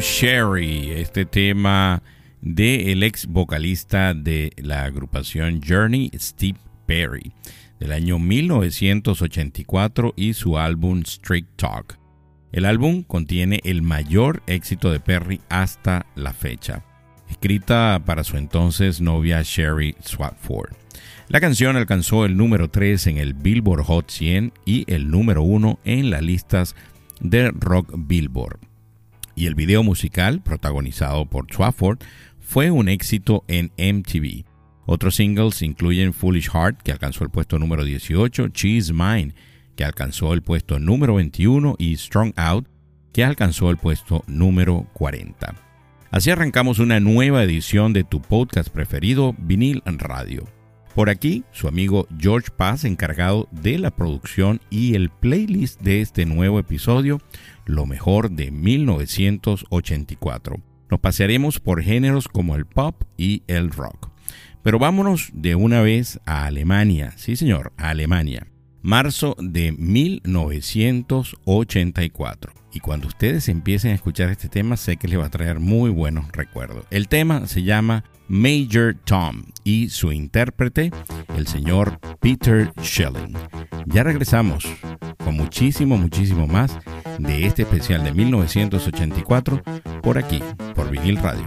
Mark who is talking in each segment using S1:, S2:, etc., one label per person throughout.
S1: Sherry, este tema de ex vocalista de la agrupación Journey, Steve Perry, del año 1984 y su álbum Street Talk. El álbum contiene el mayor éxito de Perry hasta la fecha, escrita para su entonces novia Sherry Swatford. La canción alcanzó el número 3 en el Billboard Hot 100 y el número 1 en las listas de Rock Billboard y el video musical, protagonizado por Swafford, fue un éxito en MTV. Otros singles incluyen Foolish Heart, que alcanzó el puesto número 18, Cheese Mine, que alcanzó el puesto número 21, y Strong Out, que alcanzó el puesto número 40. Así arrancamos una nueva edición de tu podcast preferido, Vinil Radio. Por aquí, su amigo George Paz, encargado de la producción y el playlist de este nuevo episodio, Lo mejor de 1984. Nos pasearemos por géneros como el pop y el rock. Pero vámonos de una vez a Alemania, sí señor, a Alemania. Marzo de 1984. Y cuando ustedes empiecen a escuchar este tema, sé que les va a traer muy buenos recuerdos. El tema se llama Major Tom y su intérprete, el señor Peter Schelling. Ya regresamos con muchísimo, muchísimo más de este especial de 1984 por aquí, por Vinil Radio.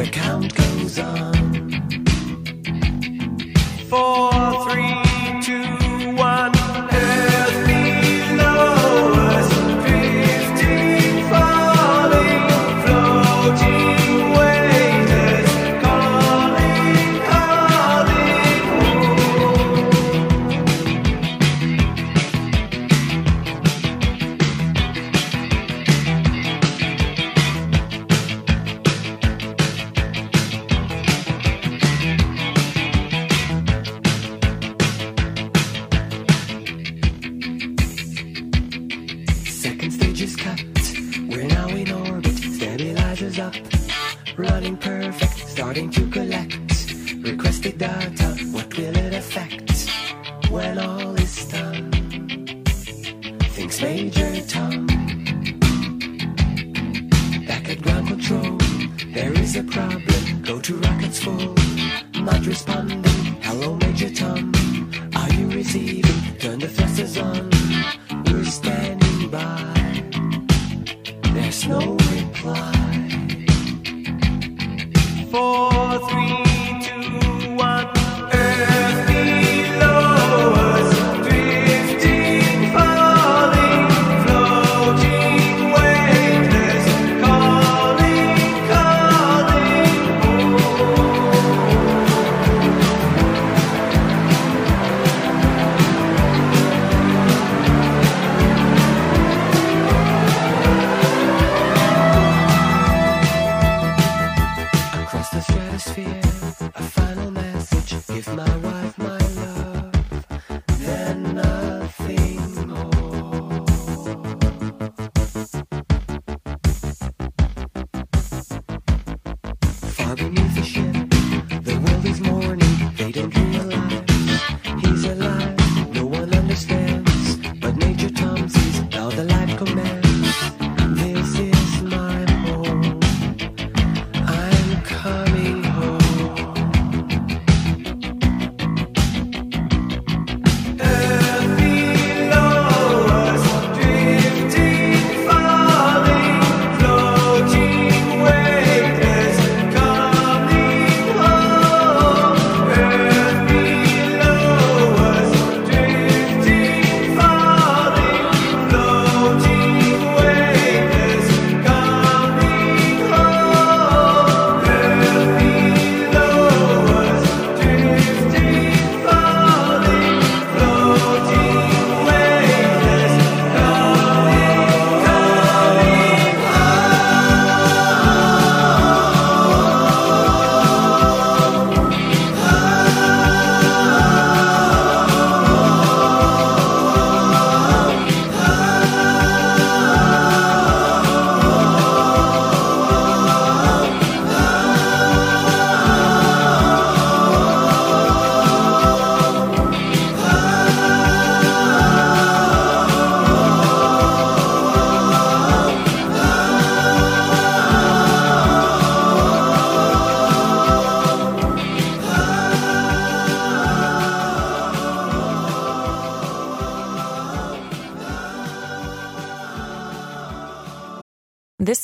S2: The count goes on four, three. the stress.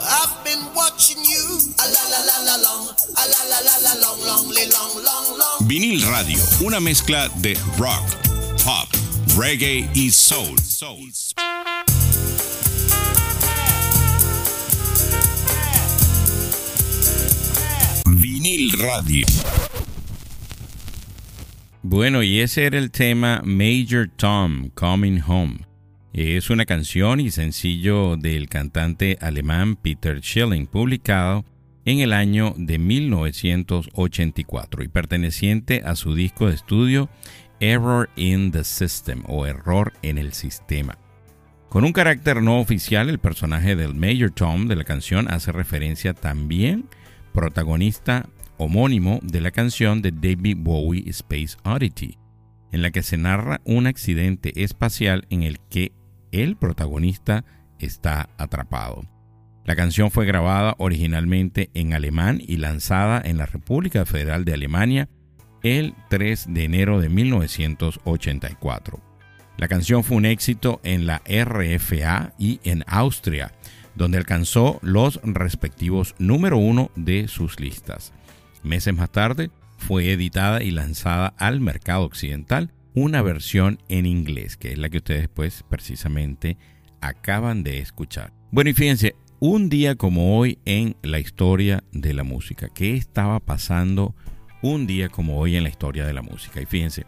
S3: I've been watching you a la la la la long, a la la la la long, long, long, long, long.
S4: Vinil Radio, una mezcla de rock, pop, reggae y soul. soul. Vinil Radio.
S1: Bueno, y ese era el tema Major Tom, Coming Home. Es una canción y sencillo del cantante alemán Peter Schilling, publicado en el año de 1984 y perteneciente a su disco de estudio Error in the System o Error en el Sistema. Con un carácter no oficial, el personaje del Major Tom de la canción hace referencia también protagonista homónimo de la canción de David Bowie Space Oddity, en la que se narra un accidente espacial en el que el protagonista está atrapado. La canción fue grabada originalmente en alemán y lanzada en la República Federal de Alemania el 3 de enero de 1984. La canción fue un éxito en la RFA y en Austria, donde alcanzó los respectivos número uno de sus listas. Meses más tarde fue editada y lanzada al mercado occidental una versión en inglés, que es la que ustedes pues precisamente acaban de escuchar. Bueno, y fíjense, un día como hoy en la historia de la música, ¿qué estaba pasando un día como hoy en la historia de la música? Y fíjense,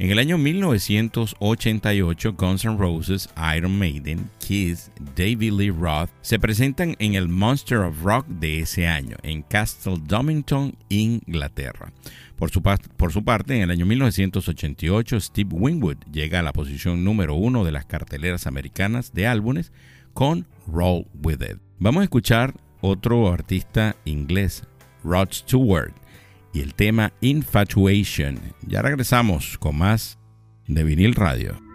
S1: en el año 1988, Guns N' Roses, Iron Maiden, Kiss, David Lee Roth se presentan en el Monster of Rock de ese año, en Castle Domington, Inglaterra. Por su, por su, parte, en el año 1988, Steve Winwood llega a la posición número uno de las carteleras americanas de álbumes con Roll With It. Vamos a escuchar otro artista inglés, Rod Stewart, y el tema Infatuation. Ya regresamos con más de vinil radio.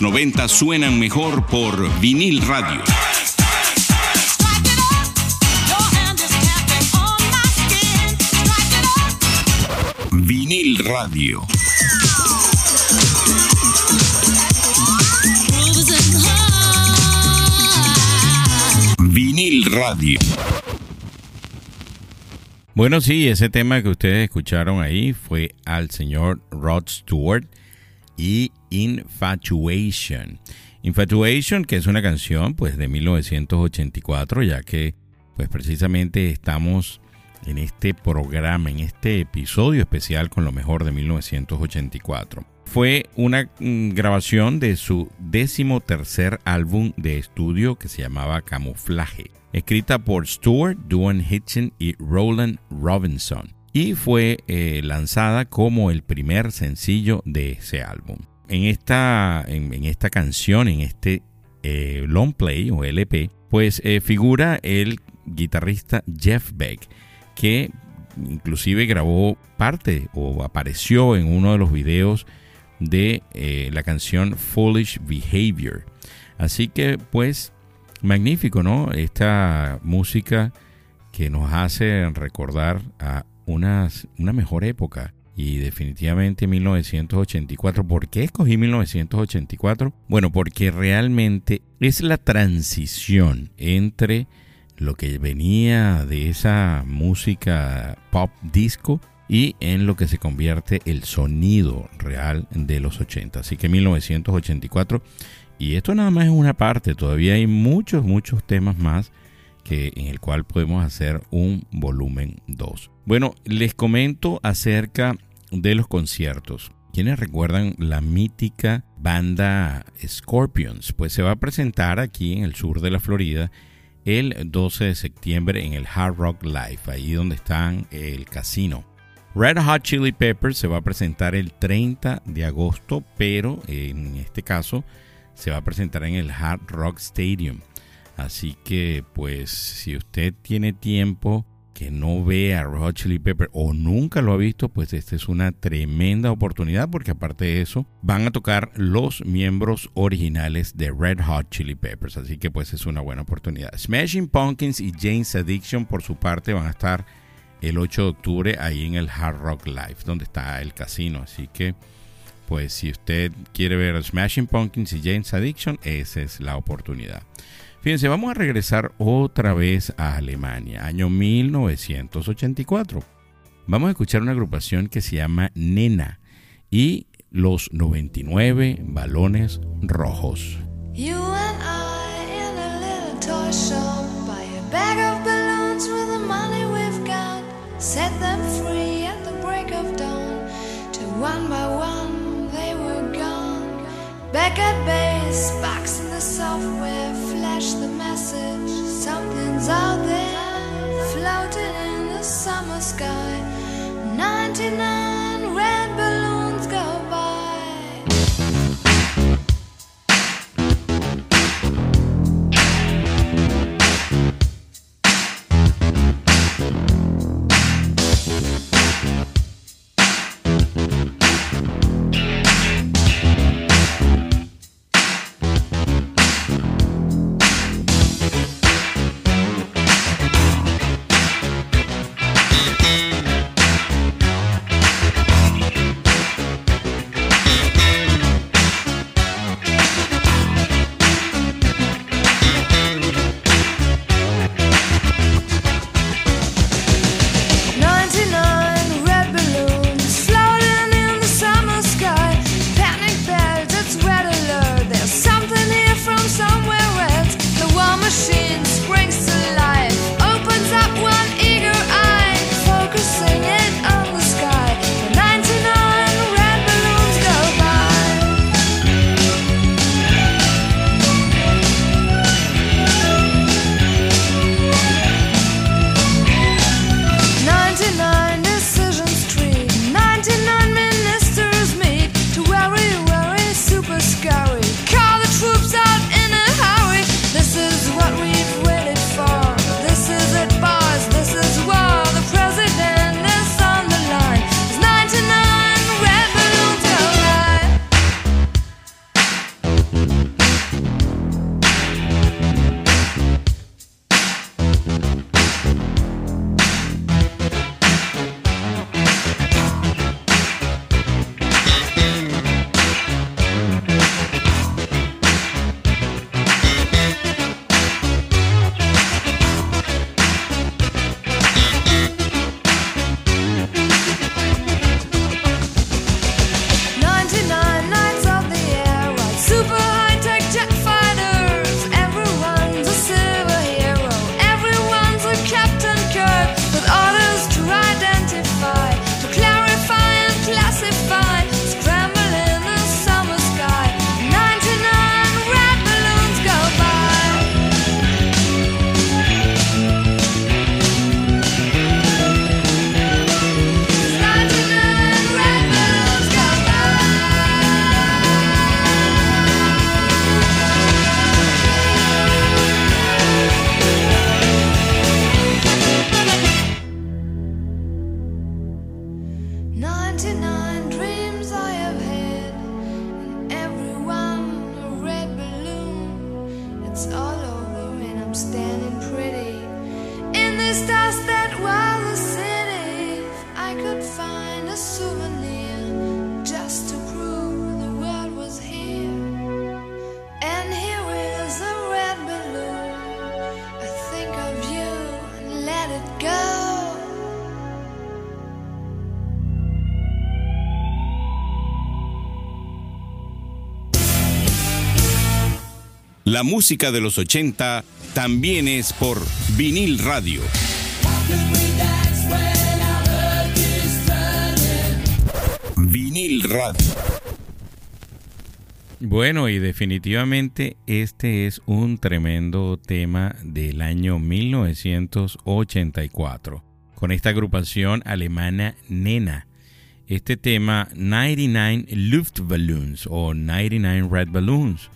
S1: Los 90 suenan mejor por vinil radio. Vinil radio. Vinil radio. Bueno, sí, ese tema que ustedes escucharon ahí fue al señor Rod Stewart y Infatuation. Infatuation, que es una canción pues de 1984, ya que pues precisamente estamos en este programa, en este episodio especial con lo mejor de 1984. Fue una mm, grabación de su décimo tercer álbum de estudio que se llamaba Camuflaje, escrita por Stuart Duane Hitchen y Roland Robinson, y fue eh, lanzada como el primer sencillo de ese álbum. En esta, en, esta canción, en este eh, long play o LP, pues eh, figura el guitarrista Jeff Beck, que inclusive grabó parte o apareció en uno de los videos de eh, la canción Foolish Behavior. Así que pues magnífico, ¿no? Esta música que nos hace recordar a una mejor época y definitivamente 1984. ¿Por qué escogí 1984? Bueno, porque realmente es la transición entre lo que venía de esa música pop disco y en lo que se convierte el sonido real de los 80. Así que 1984, y esto nada más es una parte, todavía hay muchos, muchos temas más que, en el cual podemos hacer un volumen 2. Bueno, les comento acerca de los conciertos. ¿Quiénes recuerdan la mítica banda Scorpions? Pues se va a presentar aquí en el sur de la Florida el 12 de septiembre en el Hard Rock Live, ahí donde están el casino. Red Hot Chili Peppers se va a presentar el 30 de agosto, pero en este caso se va a presentar en el Hard Rock Stadium. Así que pues si usted tiene tiempo que no ve a Red Hot Chili Peppers o nunca lo ha visto, pues esta es una tremenda oportunidad porque aparte de eso van a tocar los miembros originales de Red Hot Chili Peppers, así que pues es una buena oportunidad. Smashing Pumpkins y James Addiction por su parte van a estar el 8 de octubre ahí en el Hard Rock Live, donde está el casino, así que pues si usted quiere ver Smashing Pumpkins y James Addiction, esa es la oportunidad. Fíjense, vamos a regresar otra vez a Alemania, año 1984. Vamos a escuchar una agrupación que se llama Nena y los 99 balones rojos.
S5: You and I in a little toy shop buy a bag of balloons with the money we've got. Set them free at the break of dawn. To one by one they were gone. Back at base, box in the software. Flash the message. Something's out there floating in the summer sky. 99
S1: La música de los 80 también es por vinil radio. Vinil radio. Bueno, y definitivamente este es un tremendo tema del año 1984, con esta agrupación alemana Nena. Este tema 99 Luftballons o 99 Red Balloons,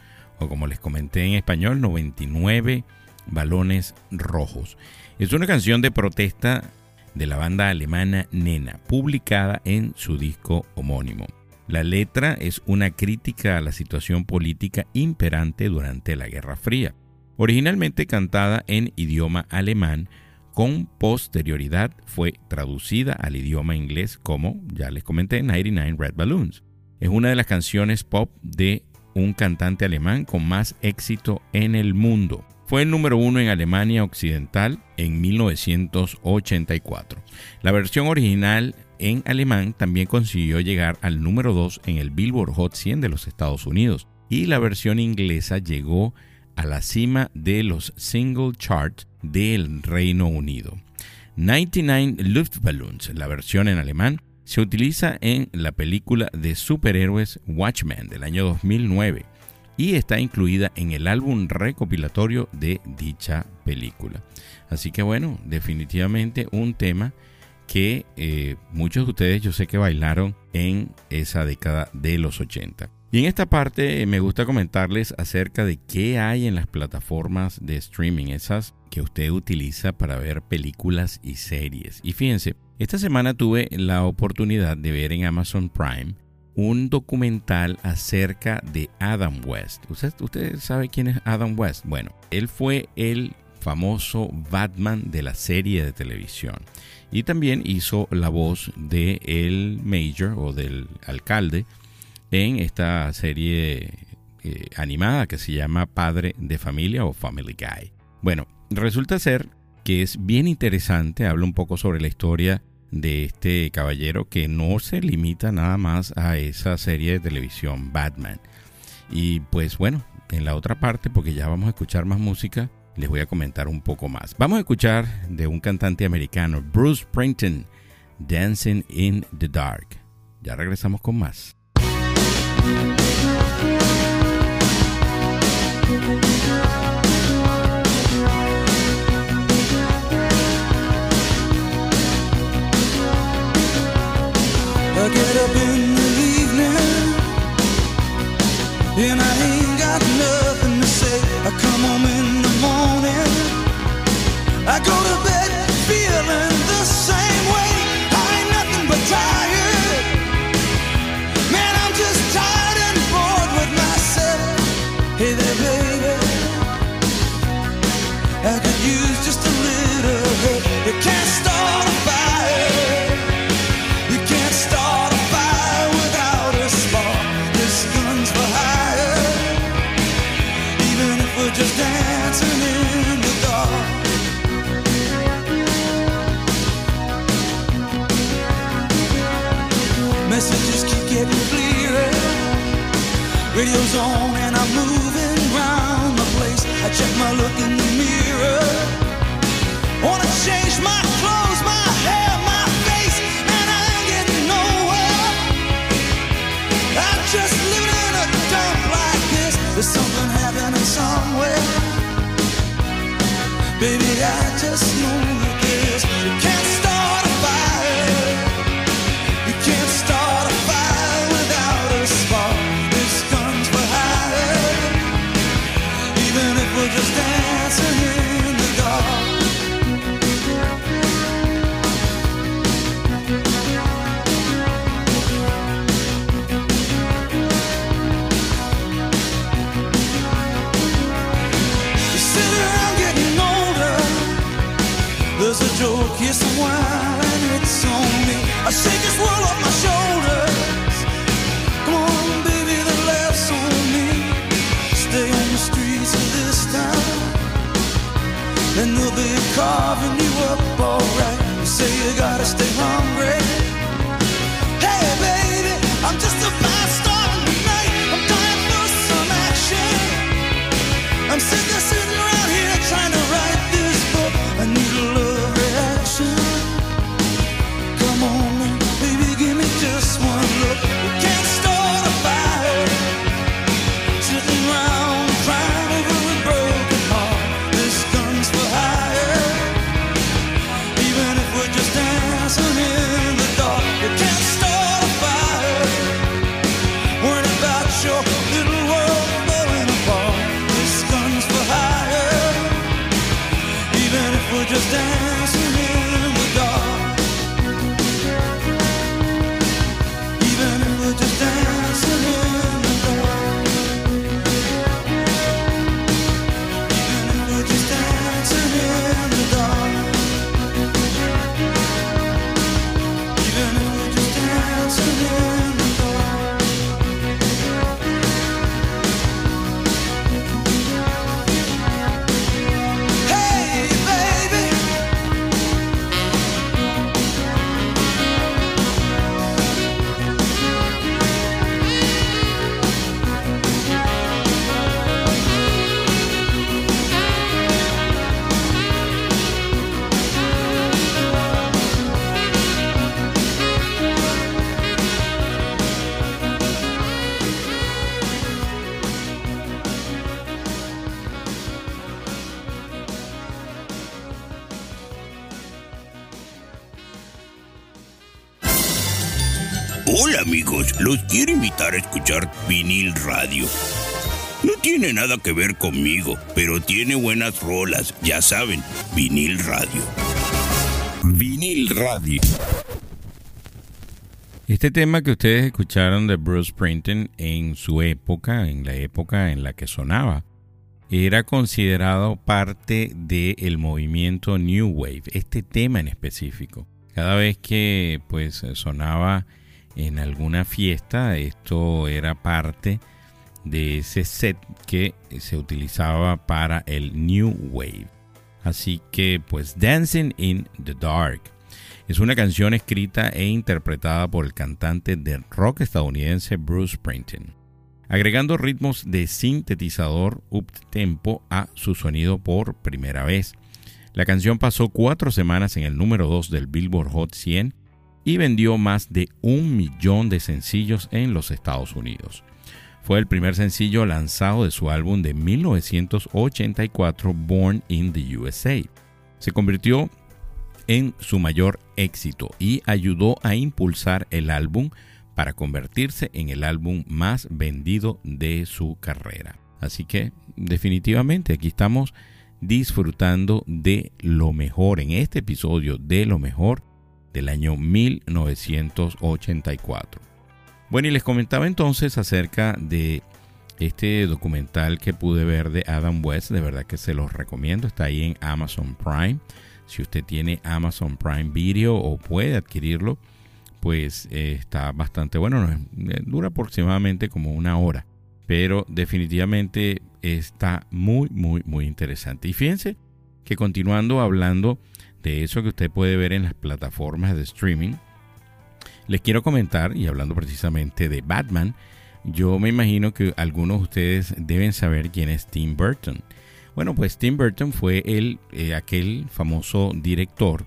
S1: como les comenté en español, 99 balones rojos. Es una canción de protesta de la banda alemana Nena, publicada en su disco homónimo. La letra es una crítica a la situación política imperante durante la Guerra Fría, originalmente cantada en idioma alemán, con posterioridad fue traducida al idioma inglés como, ya les comenté, 99 Red Balloons. Es una de las canciones pop de un cantante alemán con más éxito en el mundo. Fue el número uno en Alemania Occidental en 1984. La versión original en alemán también consiguió llegar al número 2 en el Billboard Hot 100 de los Estados Unidos y la versión inglesa llegó a la cima de los single charts del Reino Unido. 99 Luftballons, la versión en alemán, se utiliza en la película de superhéroes Watchmen del año 2009 y está incluida en el álbum recopilatorio de dicha película. Así que bueno, definitivamente un tema que eh, muchos de ustedes yo sé que bailaron en esa década de los 80. Y en esta parte me gusta comentarles acerca de qué hay en las plataformas de streaming, esas que usted utiliza para ver películas y series. Y fíjense, esta semana tuve la oportunidad de ver en Amazon Prime un documental acerca de Adam West. ¿Usted, ¿Usted sabe quién es Adam West? Bueno, él fue el famoso Batman de la serie de televisión. Y también hizo la voz de el Major o del alcalde en esta serie eh, animada que se llama Padre de Familia o Family Guy. Bueno, resulta ser que es bien interesante, habla un poco sobre la historia de este caballero que no se limita nada más a esa serie de televisión Batman. Y pues bueno, en la otra parte, porque ya vamos a escuchar más música, les voy a comentar un poco más. Vamos a escuchar de un cantante americano, Bruce Springton, Dancing in the Dark. Ya regresamos con más.
S6: Up in the evening and I ain't got nothing to say. I come home in the morning. I go to I just know carving you up alright. You say you gotta stay hungry.
S7: Nada que ver conmigo, pero tiene buenas rolas, ya saben, vinil radio. Vinil radio.
S1: Este tema que ustedes escucharon de Bruce Springsteen en su época, en la época en la que sonaba, era considerado parte del movimiento New Wave, este tema en específico. Cada vez que pues sonaba en alguna fiesta, esto era parte de ese set que se utilizaba para el New Wave. Así que pues Dancing in the Dark es una canción escrita e interpretada por el cantante de rock estadounidense Bruce Springsteen, agregando ritmos de sintetizador up-tempo a su sonido por primera vez. La canción pasó cuatro semanas en el número 2 del Billboard Hot 100 y vendió más de un millón de sencillos en los Estados Unidos. Fue el primer sencillo lanzado de su álbum de 1984 Born in the USA. Se convirtió en su mayor éxito y ayudó a impulsar el álbum para convertirse en el álbum más vendido de su carrera. Así que definitivamente aquí estamos disfrutando de lo mejor en este episodio de lo mejor del año 1984. Bueno, y les comentaba entonces acerca de este documental que pude ver de Adam West, de verdad que se los recomiendo, está ahí en Amazon Prime. Si usted tiene Amazon Prime Video o puede adquirirlo, pues eh, está bastante bueno, no, eh, dura aproximadamente como una hora, pero definitivamente está muy, muy, muy interesante. Y fíjense que continuando hablando de eso que usted puede ver en las plataformas de streaming, les quiero comentar, y hablando precisamente de Batman, yo me imagino que algunos de ustedes deben saber quién es Tim Burton. Bueno, pues Tim Burton fue el, eh, aquel famoso director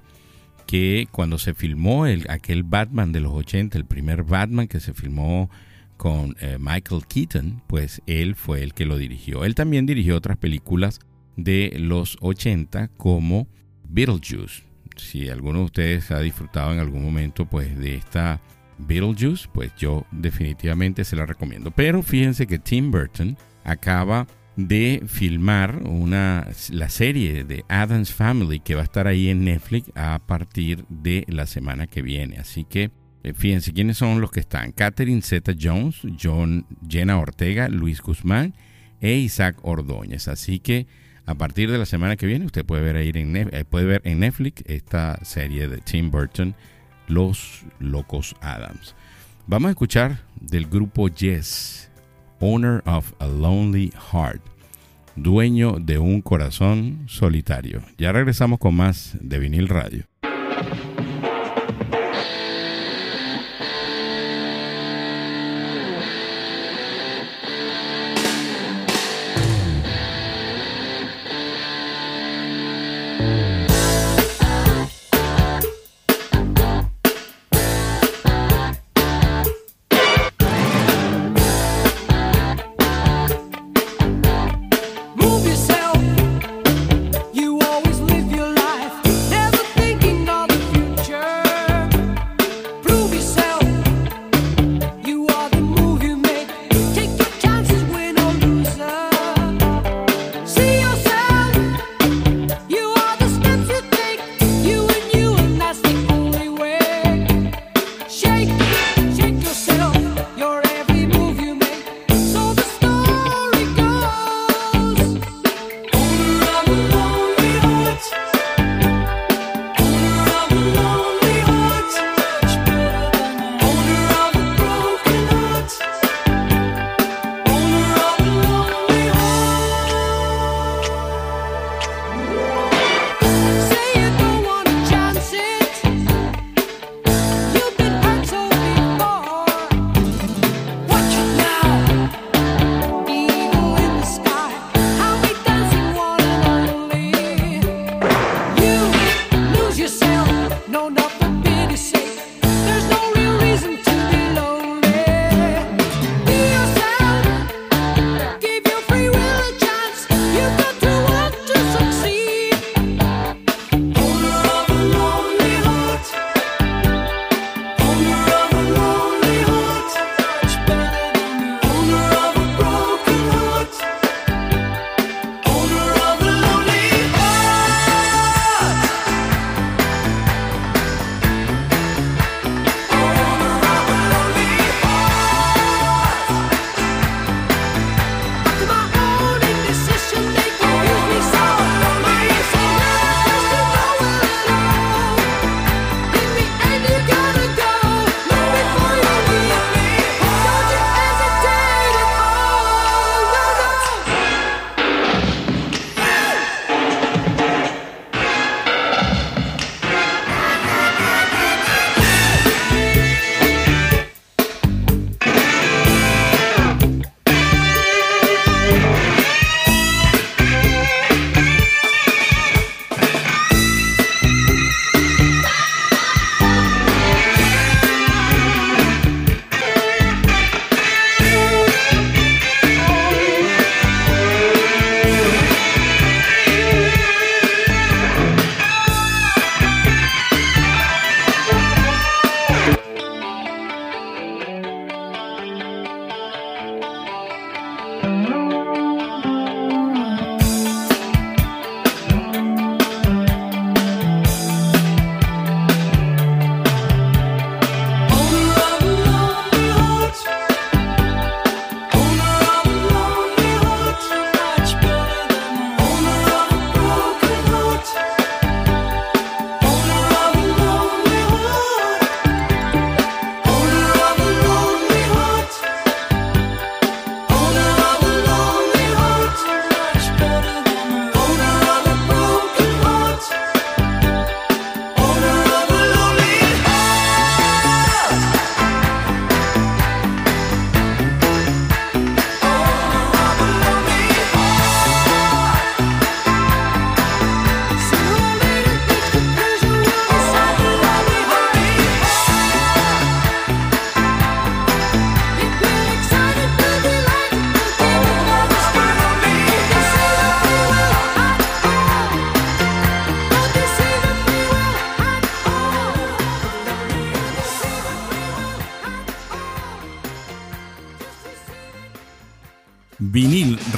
S1: que cuando se filmó el, aquel Batman de los 80, el primer Batman que se filmó con eh, Michael Keaton, pues él fue el que lo dirigió. Él también dirigió otras películas de los 80 como Beetlejuice. Si alguno de ustedes ha disfrutado en algún momento pues de esta Beetlejuice, pues yo definitivamente se la recomiendo. Pero fíjense que Tim Burton acaba de filmar una, la serie de Adams Family que va a estar ahí en Netflix a partir de la semana que viene. Así que eh, fíjense quiénes son los que están. Catherine Zeta Jones, John, Jenna Ortega, Luis Guzmán e Isaac Ordóñez. Así que a partir de la semana que viene usted puede ver, ahí en, eh, puede ver en Netflix esta serie de Tim Burton, Los Locos Adams. Vamos a escuchar del grupo Yes, Owner of a Lonely Heart. dueño de un corazón solitario. Ya regresamos con más de vinil radio.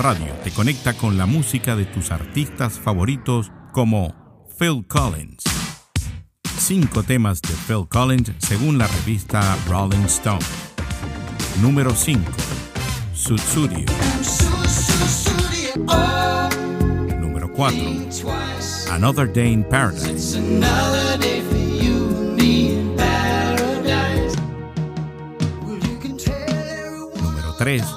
S1: Radio te conecta con la música de tus artistas favoritos como Phil Collins. Cinco temas de Phil Collins según la revista Rolling Stone. Número 5. Sutsurio. Número 4. Another Day in Paradise. Número 3.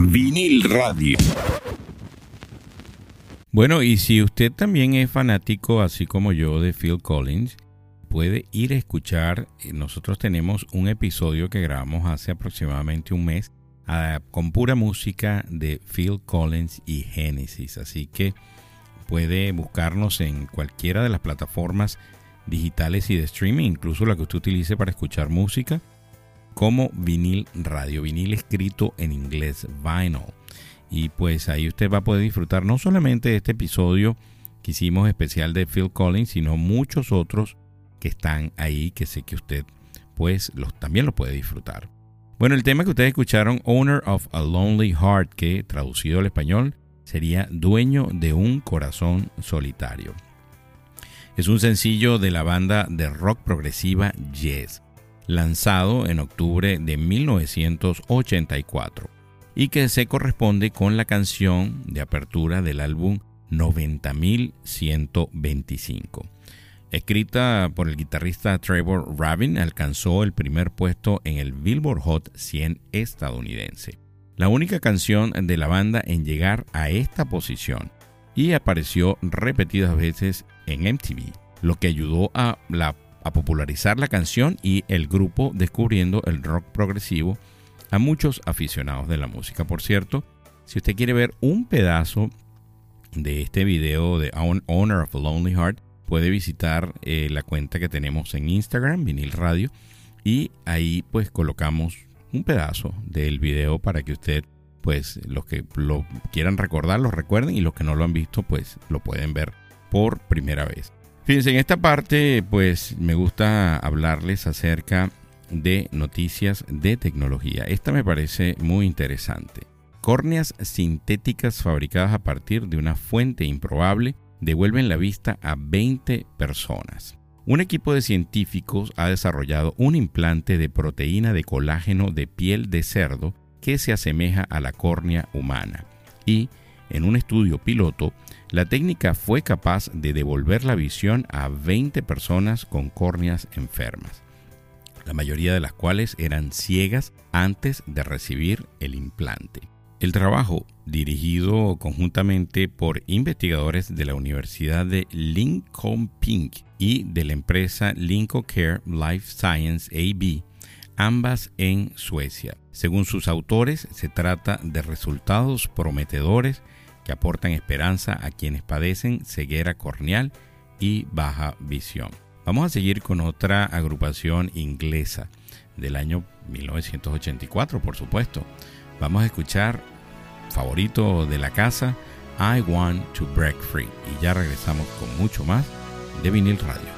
S7: Vinil Radio.
S1: Bueno, y si usted también es fanático, así como yo, de Phil Collins, puede ir a escuchar. Eh, nosotros tenemos un episodio que grabamos hace aproximadamente un mes ah, con pura música de Phil Collins y Genesis. Así que puede buscarnos en cualquiera de las plataformas digitales y de streaming, incluso la que usted utilice para escuchar música, como vinil radio, vinil escrito en inglés, vinyl. Y pues ahí usted va a poder disfrutar no solamente de este episodio que hicimos especial de Phil Collins, sino muchos otros que están ahí que sé que usted pues los, también lo puede disfrutar. Bueno, el tema que ustedes escucharon, Owner of a Lonely Heart, que traducido al español sería Dueño de un Corazón Solitario. Es un sencillo de la banda de rock progresiva Yes, lanzado en octubre de 1984 y que se corresponde con la canción de apertura del álbum 90125. Escrita por el guitarrista Trevor Rabin, alcanzó el primer puesto en el Billboard Hot 100 estadounidense. La única canción de la banda en llegar a esta posición y apareció repetidas veces en MTV, lo que ayudó a, a popularizar la canción y el grupo descubriendo el rock progresivo a muchos aficionados de la música. Por cierto, si usted quiere ver un pedazo de este video de Owner of a Lonely Heart, puede visitar eh, la cuenta que tenemos en Instagram, Vinil Radio, y ahí pues colocamos un pedazo del video para que usted, pues los que lo quieran recordar, lo recuerden y los que no lo han visto, pues lo pueden ver por primera vez. Fíjense, en esta parte pues me gusta hablarles acerca de noticias de tecnología. Esta me parece muy interesante. Córneas sintéticas fabricadas a partir de una fuente improbable devuelven la vista a 20 personas. Un equipo de científicos ha desarrollado un implante de proteína de colágeno de piel de cerdo que se asemeja a la córnea humana y, en un estudio piloto, la técnica fue capaz de devolver la visión a 20 personas con córneas enfermas la mayoría de las cuales eran ciegas antes de recibir el implante. El trabajo, dirigido conjuntamente por investigadores de la Universidad de Lincoln Pink y de la empresa Lincoln Care Life Science AB, ambas en Suecia. Según sus autores, se trata de resultados prometedores que aportan esperanza a quienes padecen ceguera corneal y baja visión. Vamos a seguir con otra agrupación inglesa del año 1984, por supuesto. Vamos a escuchar favorito de la casa, I Want to Break Free. Y ya regresamos con mucho más de vinil radio.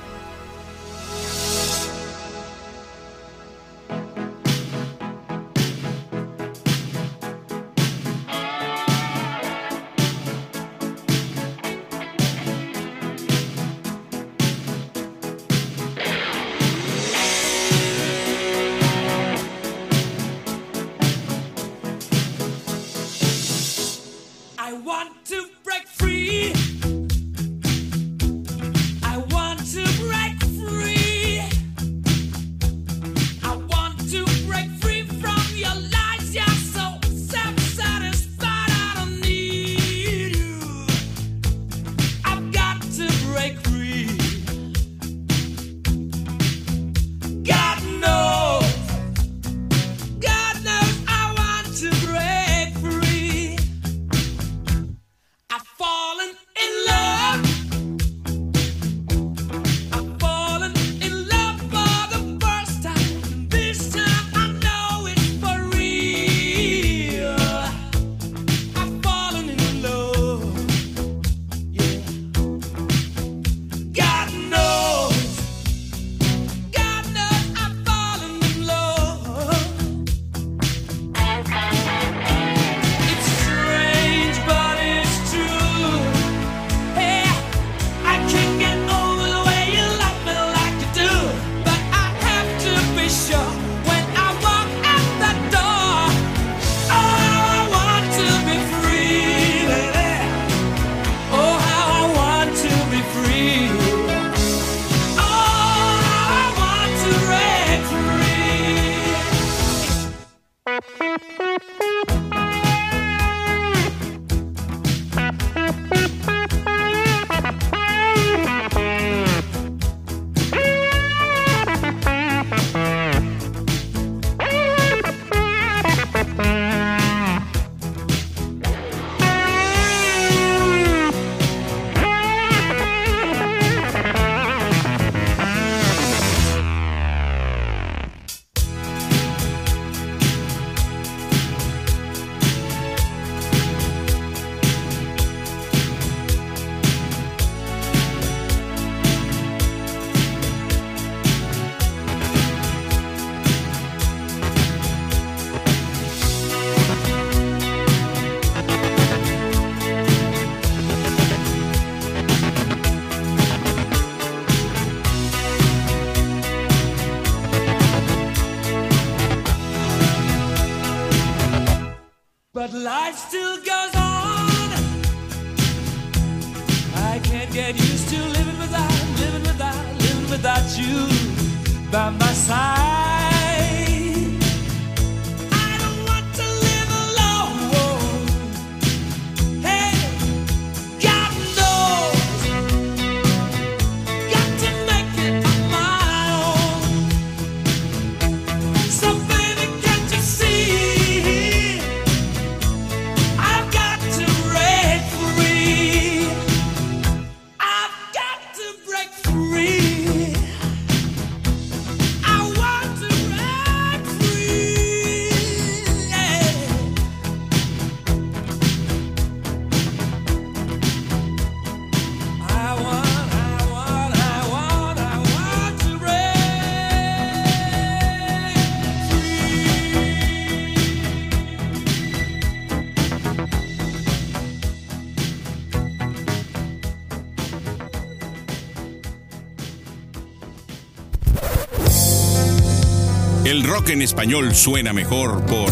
S7: Rock en español suena mejor por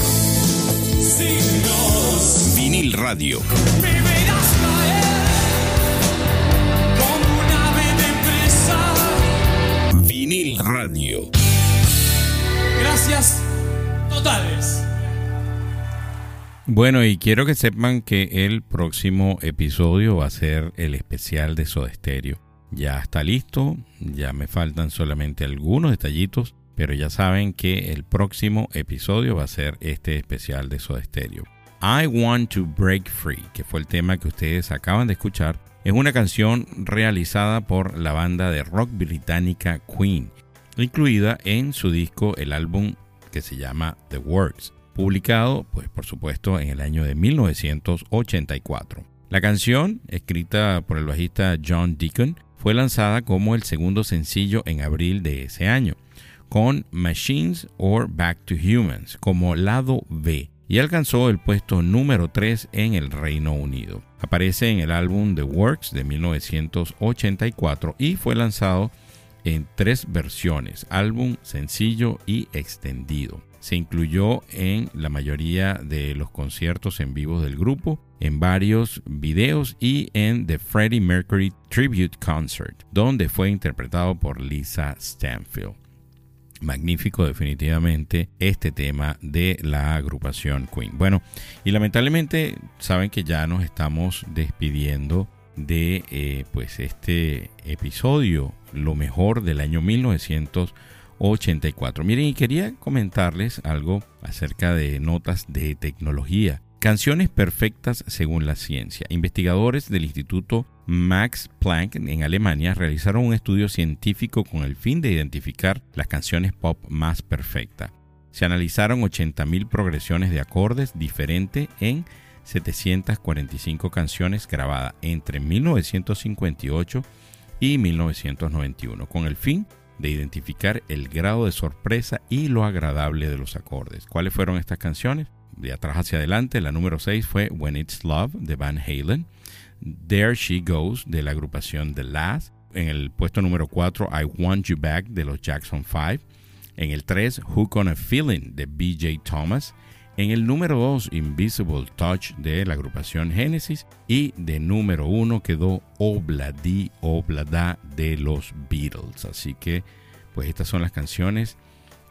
S6: Signos.
S7: vinil radio.
S6: Me verás caer como un ave de presa.
S7: Vinil radio.
S6: Gracias totales.
S1: Bueno, y quiero que sepan que el próximo episodio va a ser el especial de Soda Stereo. Ya está listo, ya me faltan solamente algunos detallitos, pero ya saben que el próximo episodio va a ser este especial de Soda Stereo. I Want to Break Free, que fue el tema que ustedes acaban de escuchar, es una canción realizada por la banda de rock británica Queen, incluida en su disco el álbum que se llama The Works, publicado, pues por supuesto, en el año de 1984. La canción, escrita por el bajista John Deacon, fue lanzada como el segundo sencillo en abril de ese año, con Machines or Back to Humans como lado B, y alcanzó el puesto número 3 en el Reino Unido. Aparece en el álbum The Works de 1984 y fue lanzado en tres versiones, álbum, sencillo y extendido. Se incluyó en la mayoría de los conciertos en vivo del grupo, en varios videos y en The Freddie Mercury Tribute Concert, donde fue interpretado por Lisa Stanfield. Magnífico definitivamente este tema de la agrupación Queen. Bueno, y lamentablemente saben que ya nos estamos despidiendo de eh, pues este episodio, lo mejor del año 1984. Miren, y quería comentarles algo acerca de notas de tecnología. Canciones perfectas según la ciencia. Investigadores del Instituto Max Planck en Alemania realizaron un estudio científico con el fin de identificar las canciones pop más perfectas. Se analizaron 80.000 progresiones de acordes diferentes en 745 canciones grabadas entre 1958 y 1991, con el fin de identificar el grado de sorpresa y lo agradable de los acordes. ¿Cuáles fueron estas canciones? De atrás hacia adelante, la número 6 fue When It's Love de Van Halen, There She Goes de la agrupación The Last, en el puesto número 4 I Want You Back de los Jackson 5, en el 3 Hook on a Feeling de BJ Thomas, en el número 2 Invisible Touch de la agrupación Genesis y de número 1 quedó Obladi Oblada de los Beatles. Así que pues estas son las canciones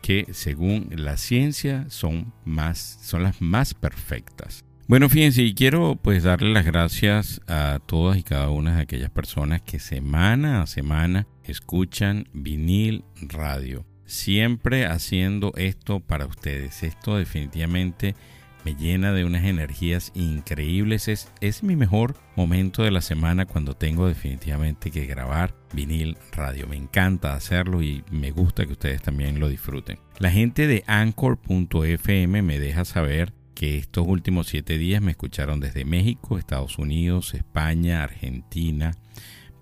S1: que según la ciencia son, más, son las más perfectas. Bueno, fíjense, y quiero pues darle las gracias a todas y cada una de aquellas personas que semana a semana escuchan vinil radio. Siempre haciendo esto para ustedes. Esto definitivamente me llena de unas energías increíbles. Es, es mi mejor momento de la semana cuando tengo definitivamente que grabar vinil radio. Me encanta hacerlo y me gusta que ustedes también lo disfruten. La gente de anchor.fm me deja saber que estos últimos siete días me escucharon desde México, Estados Unidos, España, Argentina,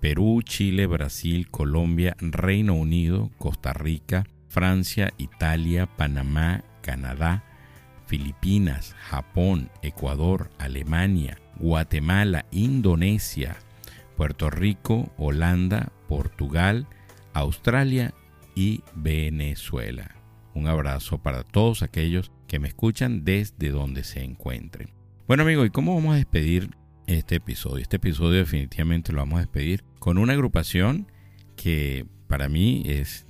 S1: Perú, Chile, Brasil, Colombia, Reino Unido, Costa Rica, Francia, Italia, Panamá, Canadá, Filipinas, Japón, Ecuador, Alemania, Guatemala, Indonesia, Puerto Rico, Holanda, Portugal, Australia y Venezuela. Un abrazo para todos aquellos que me escuchan desde donde se encuentren. Bueno amigos, ¿y cómo vamos a despedir este episodio? Este episodio definitivamente lo vamos a despedir con una agrupación que para mí es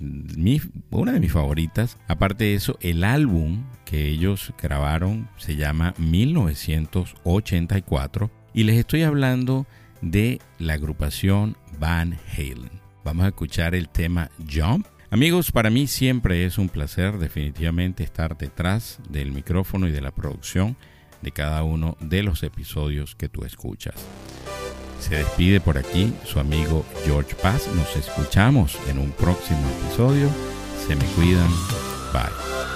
S1: una de mis favoritas. Aparte de eso, el álbum que ellos grabaron se llama 1984 y les estoy hablando de la agrupación Van Halen. Vamos a escuchar el tema Jump. Amigos, para mí siempre es un placer definitivamente estar detrás del micrófono y de la producción de cada uno de los episodios que tú escuchas. Se despide por aquí su amigo George Paz. Nos escuchamos en un próximo episodio. Se me cuidan. Bye.